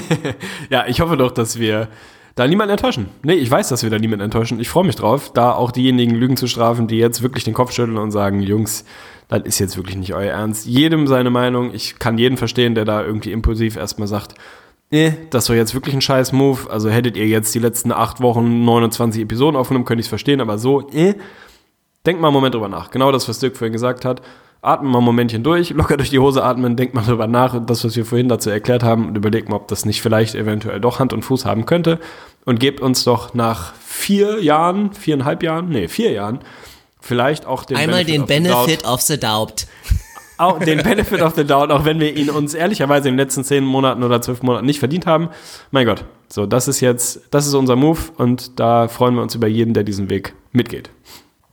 ja, ich hoffe doch, dass wir da niemanden enttäuschen. Nee, ich weiß, dass wir da niemanden enttäuschen. Ich freue mich drauf, da auch diejenigen Lügen zu strafen, die jetzt wirklich den Kopf schütteln und sagen, Jungs, das ist jetzt wirklich nicht euer Ernst. Jedem seine Meinung. Ich kann jeden verstehen, der da irgendwie impulsiv erstmal sagt, nee, das war jetzt wirklich ein scheiß Move. Also hättet ihr jetzt die letzten acht Wochen 29 Episoden aufgenommen, könnte ich es verstehen, aber so, eh, denkt mal einen Moment drüber nach. Genau das, was Dirk vorhin gesagt hat. Atmen mal ein Momentchen durch, locker durch die Hose atmen, denkt mal drüber nach, das, was wir vorhin dazu erklärt haben, und überlegt mal, ob das nicht vielleicht eventuell doch Hand und Fuß haben könnte. Und gebt uns doch nach vier Jahren, viereinhalb Jahren, nee, vier Jahren, vielleicht auch den Einmal Benefit den of Benefit of the Doubt. Auch den Benefit of the Doubt, auch wenn wir ihn uns ehrlicherweise in den letzten zehn Monaten oder zwölf Monaten nicht verdient haben. Mein Gott, so, das ist jetzt, das ist unser Move und da freuen wir uns über jeden, der diesen Weg mitgeht.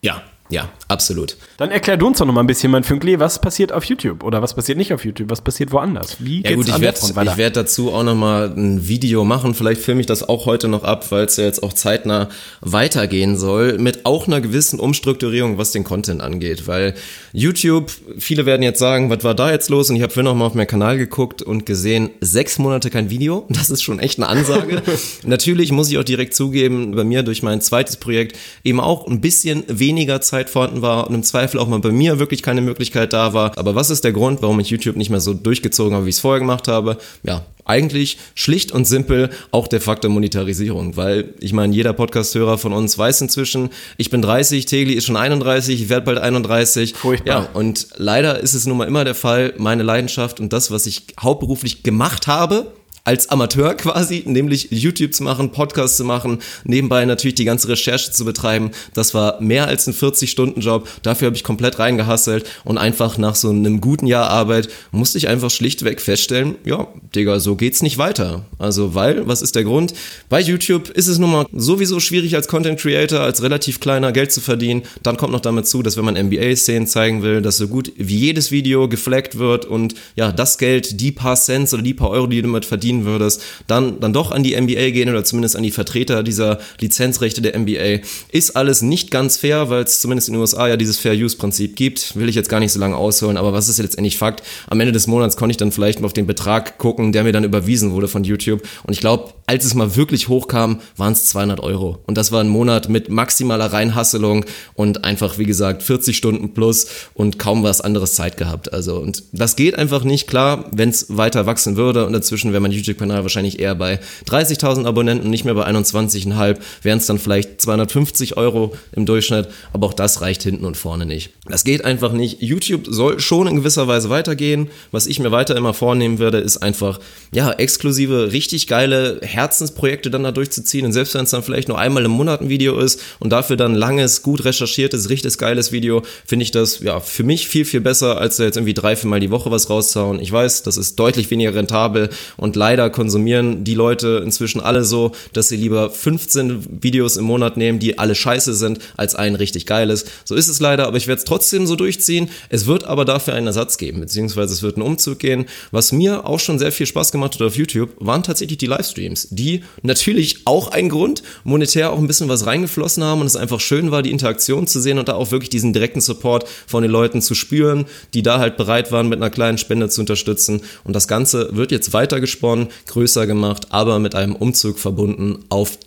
Ja, ja, absolut. Dann erklär du uns doch noch mal ein bisschen, mein Fünkli, was passiert auf YouTube oder was passiert nicht auf YouTube, was passiert woanders? Wie geht's ja gut, ich werde werd dazu auch noch mal ein Video machen. Vielleicht filme ich das auch heute noch ab, weil es ja jetzt auch zeitnah weitergehen soll mit auch einer gewissen Umstrukturierung, was den Content angeht. Weil YouTube, viele werden jetzt sagen, was war da jetzt los? Und ich habe vorhin noch mal auf meinen Kanal geguckt und gesehen, sechs Monate kein Video. Das ist schon echt eine Ansage. Natürlich muss ich auch direkt zugeben, bei mir durch mein zweites Projekt eben auch ein bisschen weniger Zeit Zeit vorhanden war und im Zweifel auch mal bei mir wirklich keine Möglichkeit da war. Aber was ist der Grund, warum ich YouTube nicht mehr so durchgezogen habe, wie ich es vorher gemacht habe? Ja, eigentlich schlicht und simpel auch der Faktor Monetarisierung, weil ich meine, jeder Podcast-Hörer von uns weiß inzwischen, ich bin 30, Tegli ist schon 31, ich werde bald 31. Furchtbar. Ja, und leider ist es nun mal immer der Fall, meine Leidenschaft und das, was ich hauptberuflich gemacht habe, als Amateur quasi, nämlich YouTube zu machen, Podcasts zu machen, nebenbei natürlich die ganze Recherche zu betreiben. Das war mehr als ein 40-Stunden-Job. Dafür habe ich komplett reingehasselt und einfach nach so einem guten Jahr Arbeit musste ich einfach schlichtweg feststellen, ja, Digga, so geht's nicht weiter. Also, weil, was ist der Grund? Bei YouTube ist es nun mal sowieso schwierig als Content Creator, als relativ kleiner Geld zu verdienen. Dann kommt noch damit zu, dass wenn man NBA-Szenen zeigen will, dass so gut wie jedes Video geflaggt wird und ja, das Geld, die paar Cents oder die paar Euro, die du damit verdienst, verdienen würdest, dann, dann doch an die NBA gehen oder zumindest an die Vertreter dieser Lizenzrechte der NBA. Ist alles nicht ganz fair, weil es zumindest in den USA ja dieses Fair-Use-Prinzip gibt. Will ich jetzt gar nicht so lange ausholen, aber was ist letztendlich Fakt? Am Ende des Monats konnte ich dann vielleicht mal auf den Betrag gucken, der mir dann überwiesen wurde von YouTube. Und ich glaube, als es mal wirklich hochkam, waren es 200 Euro. Und das war ein Monat mit maximaler Reinhasselung und einfach, wie gesagt, 40 Stunden plus und kaum was anderes Zeit gehabt. Also, und das geht einfach nicht. Klar, wenn es weiter wachsen würde und dazwischen, wenn man YouTube-Kanal wahrscheinlich eher bei 30.000 Abonnenten, nicht mehr bei 21,5, wären es dann vielleicht 250 Euro im Durchschnitt, aber auch das reicht hinten und vorne nicht. Das geht einfach nicht. YouTube soll schon in gewisser Weise weitergehen. Was ich mir weiter immer vornehmen werde, ist einfach, ja, exklusive, richtig geile Herzensprojekte dann da durchzuziehen und selbst wenn es dann vielleicht nur einmal im Monat ein Video ist und dafür dann langes, gut recherchiertes, richtig geiles Video, finde ich das, ja, für mich viel, viel besser, als da jetzt irgendwie drei, vier Mal die Woche was rauszuhauen. Ich weiß, das ist deutlich weniger rentabel und leider leider konsumieren die Leute inzwischen alle so, dass sie lieber 15 Videos im Monat nehmen, die alle scheiße sind, als ein richtig geiles. So ist es leider, aber ich werde es trotzdem so durchziehen. Es wird aber dafür einen Ersatz geben, beziehungsweise es wird einen Umzug gehen. Was mir auch schon sehr viel Spaß gemacht hat auf YouTube, waren tatsächlich die Livestreams, die natürlich auch ein Grund, monetär auch ein bisschen was reingeflossen haben und es einfach schön war, die Interaktion zu sehen und da auch wirklich diesen direkten Support von den Leuten zu spüren, die da halt bereit waren, mit einer kleinen Spende zu unterstützen. Und das Ganze wird jetzt weiter gesponnen größer gemacht, aber mit einem Umzug verbunden auf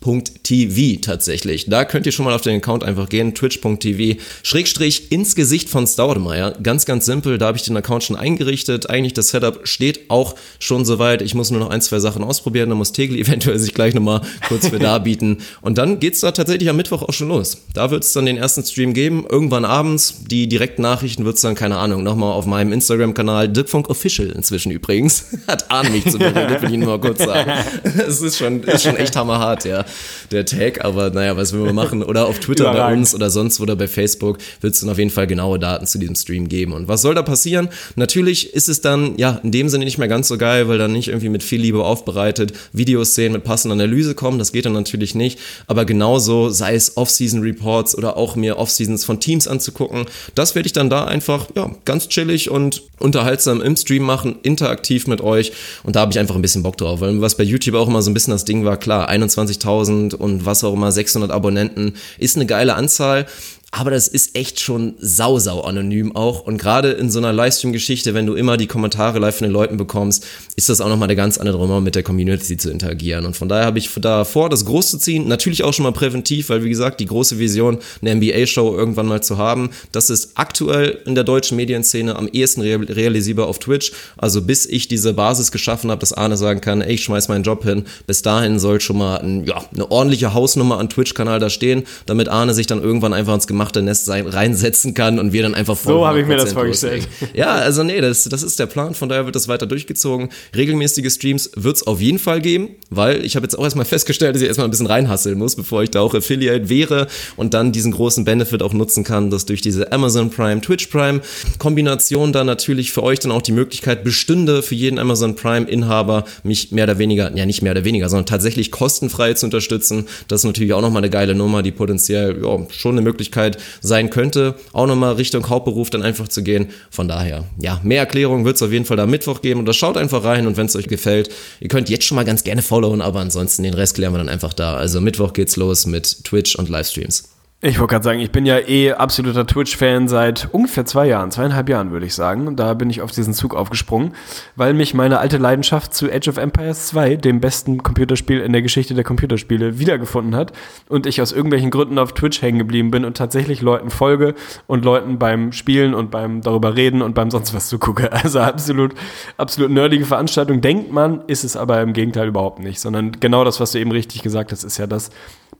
twitch.tv tatsächlich. Da könnt ihr schon mal auf den Account einfach gehen, twitch.tv, Schrägstrich ins Gesicht von Staudemeyer. Ganz, ganz simpel, da habe ich den Account schon eingerichtet. Eigentlich das Setup steht auch schon soweit. Ich muss nur noch ein, zwei Sachen ausprobieren, da muss Tegel eventuell sich gleich nochmal kurz für darbieten. Und dann geht es da tatsächlich am Mittwoch auch schon los. Da wird es dann den ersten Stream geben, irgendwann abends. Die direkten Nachrichten wird es dann, keine Ahnung, nochmal auf meinem Instagram-Kanal, Dirkfunk Official inzwischen übrigens, hat Arne nicht zu bereden, will ich nur mal kurz sagen. Es ist schon, ist schon echt hammerhart, ja, der Tag, aber naja, was will man machen? Oder auf Twitter bei uns oder sonst oder bei Facebook wird es dann auf jeden Fall genaue Daten zu diesem Stream geben. Und was soll da passieren? Natürlich ist es dann, ja, in dem Sinne nicht mehr ganz so geil, weil dann nicht irgendwie mit viel Liebe aufbereitet Videoszenen mit passender Analyse kommen, das geht dann natürlich nicht, aber genauso, sei es Off-Season-Reports oder auch mir Off-Seasons von Teams anzugucken, das werde ich dann da einfach, ja, ganz chillig und unterhaltsam im Stream machen, interaktiv mit euch und da habe ich einfach ein bisschen Bock drauf, weil was bei YouTube auch immer so ein bisschen das Ding war, klar, 21.000 und was auch immer, 600 Abonnenten ist eine geile Anzahl. Aber das ist echt schon sau, sau anonym auch. Und gerade in so einer Livestream-Geschichte, wenn du immer die Kommentare live von den Leuten bekommst, ist das auch nochmal eine ganz andere Nummer, mit der Community zu interagieren. Und von daher habe ich da vor, das groß zu ziehen. Natürlich auch schon mal präventiv, weil wie gesagt, die große Vision, eine NBA-Show irgendwann mal zu haben, das ist aktuell in der deutschen Medienszene am ehesten realisierbar auf Twitch. Also bis ich diese Basis geschaffen habe, dass Arne sagen kann, ey, ich schmeiß meinen Job hin. Bis dahin soll schon mal ein, ja, eine ordentliche Hausnummer an Twitch-Kanal da stehen, damit Arne sich dann irgendwann einfach ins gemachte Nest reinsetzen kann und wir dann einfach voll. So habe ich mir das vorgestellt. Ja, also nee, das, das ist der Plan, von daher wird das weiter durchgezogen. Regelmäßige Streams wird es auf jeden Fall geben, weil ich habe jetzt auch erstmal festgestellt, dass ich erstmal ein bisschen reinhasseln muss, bevor ich da auch Affiliate wäre und dann diesen großen Benefit auch nutzen kann, dass durch diese Amazon Prime, Twitch Prime Kombination dann natürlich für euch dann auch die Möglichkeit bestünde, für jeden Amazon Prime Inhaber mich mehr oder weniger, ja nicht mehr oder weniger, sondern tatsächlich kostenfrei zu unterstützen. Das ist natürlich auch nochmal eine geile Nummer, die potenziell ja, schon eine Möglichkeit sein könnte, auch nochmal Richtung Hauptberuf dann einfach zu gehen. Von daher, ja, mehr Erklärungen wird es auf jeden Fall da Mittwoch geben und da schaut einfach rein und wenn es euch gefällt, ihr könnt jetzt schon mal ganz gerne followen, aber ansonsten den Rest klären wir dann einfach da. Also Mittwoch geht's los mit Twitch und Livestreams. Ich wollte gerade sagen, ich bin ja eh absoluter Twitch-Fan seit ungefähr zwei Jahren, zweieinhalb Jahren würde ich sagen. Da bin ich auf diesen Zug aufgesprungen, weil mich meine alte Leidenschaft zu Age of Empires 2, dem besten Computerspiel in der Geschichte der Computerspiele, wiedergefunden hat und ich aus irgendwelchen Gründen auf Twitch hängen geblieben bin und tatsächlich Leuten folge und Leuten beim Spielen und beim darüber reden und beim sonst was zugucke. Also absolut, absolut nerdige Veranstaltung. Denkt man, ist es aber im Gegenteil überhaupt nicht, sondern genau das, was du eben richtig gesagt hast, ist ja das,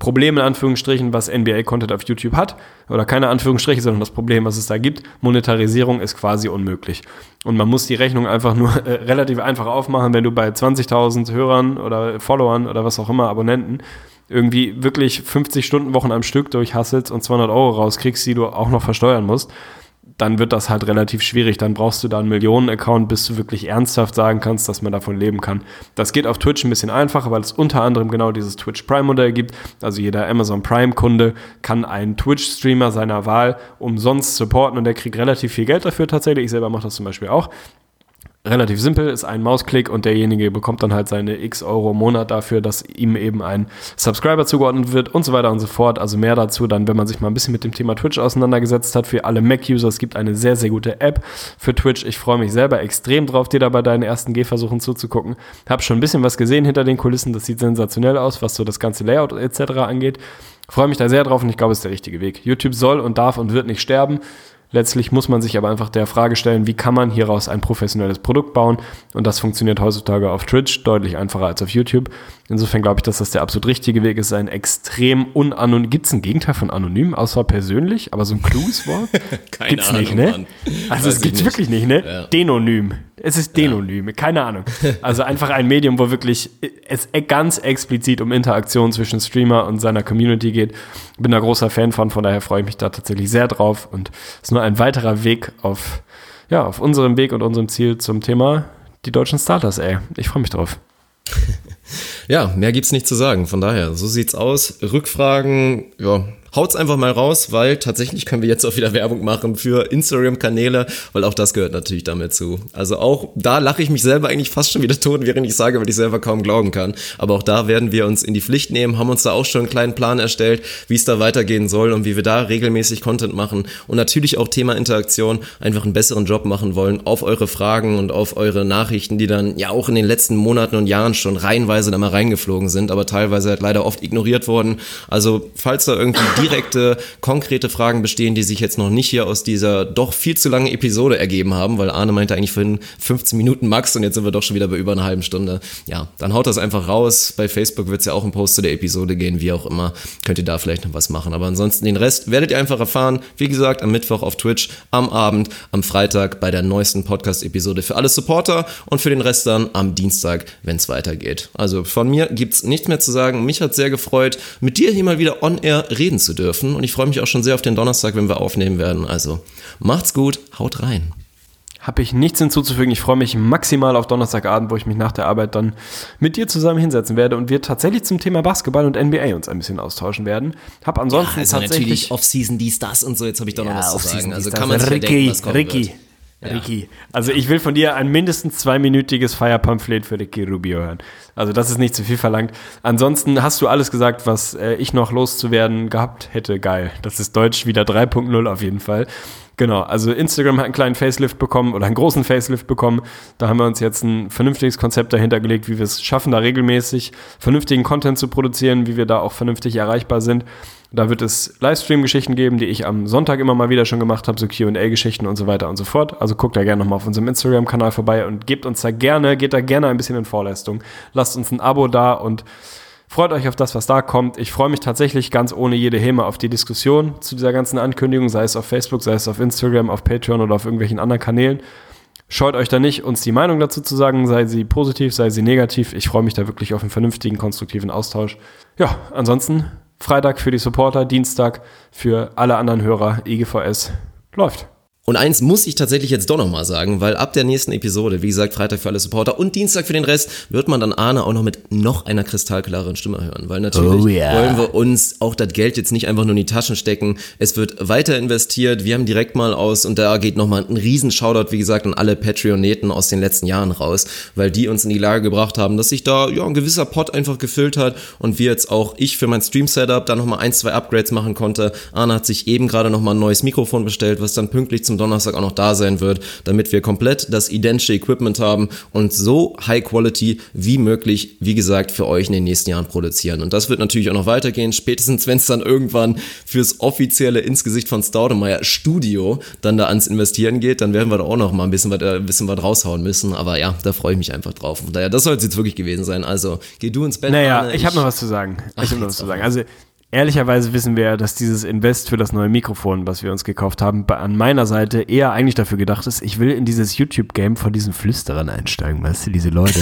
Problem in Anführungsstrichen, was NBA-Content auf YouTube hat, oder keine Anführungsstriche, sondern das Problem, was es da gibt, Monetarisierung ist quasi unmöglich. Und man muss die Rechnung einfach nur äh, relativ einfach aufmachen, wenn du bei 20.000 Hörern oder Followern oder was auch immer, Abonnenten, irgendwie wirklich 50 Stunden Wochen am Stück durchhasselst und 200 Euro rauskriegst, die du auch noch versteuern musst, dann wird das halt relativ schwierig. Dann brauchst du da einen Millionen-Account, bis du wirklich ernsthaft sagen kannst, dass man davon leben kann. Das geht auf Twitch ein bisschen einfacher, weil es unter anderem genau dieses Twitch Prime-Modell gibt. Also jeder Amazon Prime-Kunde kann einen Twitch-Streamer seiner Wahl umsonst supporten und der kriegt relativ viel Geld dafür tatsächlich. Ich selber mache das zum Beispiel auch relativ simpel, ist ein Mausklick und derjenige bekommt dann halt seine x Euro im Monat dafür, dass ihm eben ein Subscriber zugeordnet wird und so weiter und so fort. Also mehr dazu dann, wenn man sich mal ein bisschen mit dem Thema Twitch auseinandergesetzt hat. Für alle Mac-User, es gibt eine sehr, sehr gute App für Twitch. Ich freue mich selber extrem drauf, dir da bei deinen ersten Gehversuchen zuzugucken. Hab schon ein bisschen was gesehen hinter den Kulissen, das sieht sensationell aus, was so das ganze Layout etc. angeht. Freue mich da sehr drauf und ich glaube, es ist der richtige Weg. YouTube soll und darf und wird nicht sterben. Letztlich muss man sich aber einfach der Frage stellen, wie kann man hieraus ein professionelles Produkt bauen? Und das funktioniert heutzutage auf Twitch deutlich einfacher als auf YouTube. Insofern glaube ich, dass das der absolut richtige Weg ist. Ein extrem unanonym. Gibt es ein Gegenteil von anonym, außer persönlich? Aber so ein Clues-Wort? Keine Ahnung, nicht, ne? Mann. Also Weiß es gibt ich wirklich nicht, ne? Ja. Denonym. Es ist Denonym, keine Ahnung. Also einfach ein Medium, wo wirklich es ganz explizit um Interaktion zwischen Streamer und seiner Community geht. Bin da großer Fan von, von daher freue ich mich da tatsächlich sehr drauf und es ist nur ein weiterer Weg auf, ja, auf unserem Weg und unserem Ziel zum Thema die deutschen Starters, ey. Ich freue mich drauf. Ja, mehr gibt's nicht zu sagen. Von daher, so sieht's aus. Rückfragen, ja, haut's einfach mal raus, weil tatsächlich können wir jetzt auch wieder Werbung machen für Instagram-Kanäle, weil auch das gehört natürlich damit zu. Also auch da lache ich mich selber eigentlich fast schon wieder tot, während ich sage, weil ich selber kaum glauben kann. Aber auch da werden wir uns in die Pflicht nehmen, haben uns da auch schon einen kleinen Plan erstellt, wie es da weitergehen soll und wie wir da regelmäßig Content machen und natürlich auch Thema Interaktion einfach einen besseren Job machen wollen auf eure Fragen und auf eure Nachrichten, die dann ja auch in den letzten Monaten und Jahren schon reihenweise da mal reingeflogen sind, aber teilweise halt leider oft ignoriert worden. Also falls da irgendwie direkte, konkrete Fragen bestehen, die sich jetzt noch nicht hier aus dieser doch viel zu langen Episode ergeben haben, weil Arne meinte eigentlich vorhin 15 Minuten max und jetzt sind wir doch schon wieder bei über einer halben Stunde. Ja, dann haut das einfach raus. Bei Facebook wird es ja auch ein Post zu der Episode gehen, wie auch immer. Könnt ihr da vielleicht noch was machen. Aber ansonsten den Rest werdet ihr einfach erfahren. Wie gesagt, am Mittwoch auf Twitch, am Abend, am Freitag bei der neuesten Podcast-Episode für alle Supporter und für den Rest dann am Dienstag, wenn es weitergeht. Also von mir gibt's nichts mehr zu sagen. Mich hat sehr gefreut, mit dir hier mal wieder on air reden zu dürfen. Und ich freue mich auch schon sehr auf den Donnerstag, wenn wir aufnehmen werden. Also macht's gut, haut rein. Habe ich nichts hinzuzufügen. Ich freue mich maximal auf Donnerstagabend, wo ich mich nach der Arbeit dann mit dir zusammen hinsetzen werde und wir tatsächlich zum Thema Basketball und NBA uns ein bisschen austauschen werden. Hab ansonsten also tatsächlich natürlich Off-Season dies, das und so. Jetzt habe ich doch noch was zu sagen. Also kann man ja Ricky, denken, was Ricky. wird. Ricky. Also ich will von dir ein mindestens zweiminütiges Feierpamphlet für Ricky Rubio hören. Also das ist nicht zu viel verlangt. Ansonsten hast du alles gesagt, was äh, ich noch loszuwerden gehabt hätte. Geil. Das ist Deutsch wieder 3.0 auf jeden Fall. Genau, also Instagram hat einen kleinen Facelift bekommen oder einen großen Facelift bekommen. Da haben wir uns jetzt ein vernünftiges Konzept dahinter gelegt, wie wir es schaffen, da regelmäßig vernünftigen Content zu produzieren, wie wir da auch vernünftig erreichbar sind. Da wird es Livestream-Geschichten geben, die ich am Sonntag immer mal wieder schon gemacht habe, so QA-Geschichten und so weiter und so fort. Also guckt da gerne nochmal auf unserem Instagram-Kanal vorbei und gebt uns da gerne, geht da gerne ein bisschen in Vorleistung. Lasst uns ein Abo da und freut euch auf das, was da kommt. Ich freue mich tatsächlich ganz ohne jede Häme auf die Diskussion zu dieser ganzen Ankündigung, sei es auf Facebook, sei es auf Instagram, auf Patreon oder auf irgendwelchen anderen Kanälen. Scheut euch da nicht, uns die Meinung dazu zu sagen, sei sie positiv, sei sie negativ. Ich freue mich da wirklich auf einen vernünftigen, konstruktiven Austausch. Ja, ansonsten Freitag für die Supporter, Dienstag für alle anderen Hörer, IGVS. Läuft. Und eins muss ich tatsächlich jetzt doch nochmal sagen, weil ab der nächsten Episode, wie gesagt, Freitag für alle Supporter und Dienstag für den Rest, wird man dann Arne auch noch mit noch einer kristallklaren Stimme hören. Weil natürlich Oh yeah. wollen wir uns auch das Geld jetzt nicht einfach nur in die Taschen stecken. Es wird weiter investiert. Wir haben direkt mal aus, und da geht nochmal ein riesen Shoutout, wie gesagt, an alle Patreoneten aus den letzten Jahren raus, weil die uns in die Lage gebracht haben, dass sich da ja ein gewisser Pot einfach gefüllt hat und wir jetzt auch, ich für mein Stream-Setup da nochmal ein, zwei Upgrades machen konnte. Arne hat sich eben gerade nochmal ein neues Mikrofon bestellt, was dann pünktlich zum Donnerstag auch noch da sein wird, damit wir komplett das identische Equipment haben und so High Quality wie möglich, wie gesagt, für euch in den nächsten Jahren produzieren. Und das wird natürlich auch noch weitergehen, spätestens wenn es dann irgendwann fürs offizielle ins Gesicht von Staudemeyer Studio dann da ans Investieren geht, dann werden wir da auch noch mal ein bisschen was, äh, ein bisschen was raushauen müssen. Aber ja, da freue ich mich einfach drauf. Von daher, das soll es jetzt wirklich gewesen sein. Also geh du ins Bett. Naja, Arne, ich habe noch was zu sagen. Ach, ich habe noch was zu sagen. Also ehrlicherweise wissen wir ja, dass dieses Invest für das neue Mikrofon, was wir uns gekauft haben, an meiner Seite eher eigentlich dafür gedacht ist, ich will in dieses YouTube-Game von diesen Flüsterern einsteigen, weißt du, diese Leute,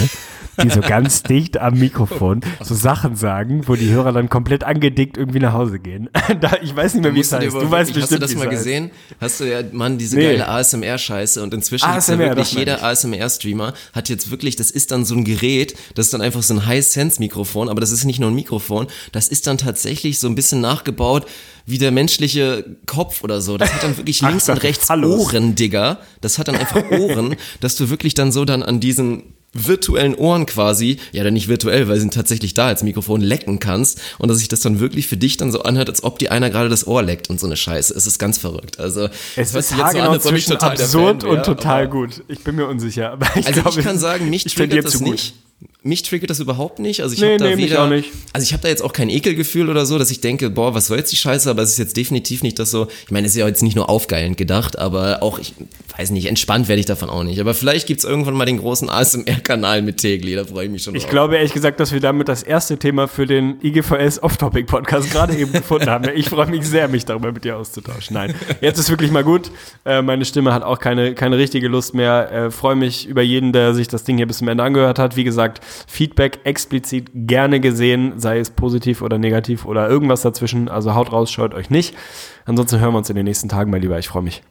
die so ganz dicht am Mikrofon so Sachen sagen, wo die Hörer dann komplett angedickt irgendwie nach Hause gehen. da, ich weiß nicht mehr, wie es heißt. Du weißt bestimmt, Hast du das mal gesehen? Hast du ja, Mann, diese Nee. geile ASMR-Scheiße und inzwischen ASMR, wirklich jeder ASMR-Streamer hat jetzt wirklich, das ist dann so ein Gerät, das ist dann einfach so ein High-Sense-Mikrofon, aber das ist nicht nur ein Mikrofon, das ist dann tatsächlich so ein bisschen nachgebaut wie der menschliche Kopf oder so. Das hat dann wirklich Ach, links das und rechts. Ohren, Digga. Das hat dann einfach Ohren, dass du wirklich dann so dann an diesen virtuellen Ohren quasi, ja dann nicht virtuell, weil sie sind tatsächlich da als Mikrofon, lecken kannst und dass sich das dann wirklich für dich dann so anhört, als ob dir einer gerade das Ohr leckt und so eine Scheiße. Es ist ganz verrückt. Also Es ist jetzt so an, ich zwischen total absurd Fan und total aber- gut. Ich bin mir unsicher. Aber ich Also glaube, ich kann sagen, mich triggert das gut. nicht. Mich triggert das überhaupt nicht. Also ich Nee, habe da nee, weder, auch nicht. also ich habe da jetzt auch kein Ekelgefühl oder so, dass ich denke, boah, was soll jetzt die Scheiße, aber es ist jetzt definitiv nicht das so, ich meine, es ist ja jetzt nicht nur aufgeilend gedacht, aber auch, ich weiß nicht, entspannt werde ich davon auch nicht. Aber vielleicht gibt's irgendwann mal den großen ASMR-Kanal mit Tegli, da freue ich mich schon Ich drauf. glaube ehrlich gesagt, dass wir damit das erste Thema für den IGVS Off-Topic-Podcast gerade eben gefunden haben. Ich freue mich sehr, mich darüber mit dir auszutauschen. Nein, jetzt ist wirklich mal gut. Äh, meine Stimme hat auch keine, keine richtige Lust mehr. Äh, freue mich über jeden, der sich das Ding hier bis zum Ende angehört hat. Wie gesagt, Feedback explizit gerne gesehen, sei es positiv oder negativ oder irgendwas dazwischen. Also haut raus, scheut euch nicht. Ansonsten hören wir uns in den nächsten Tagen, mein Lieber. Ich freue mich.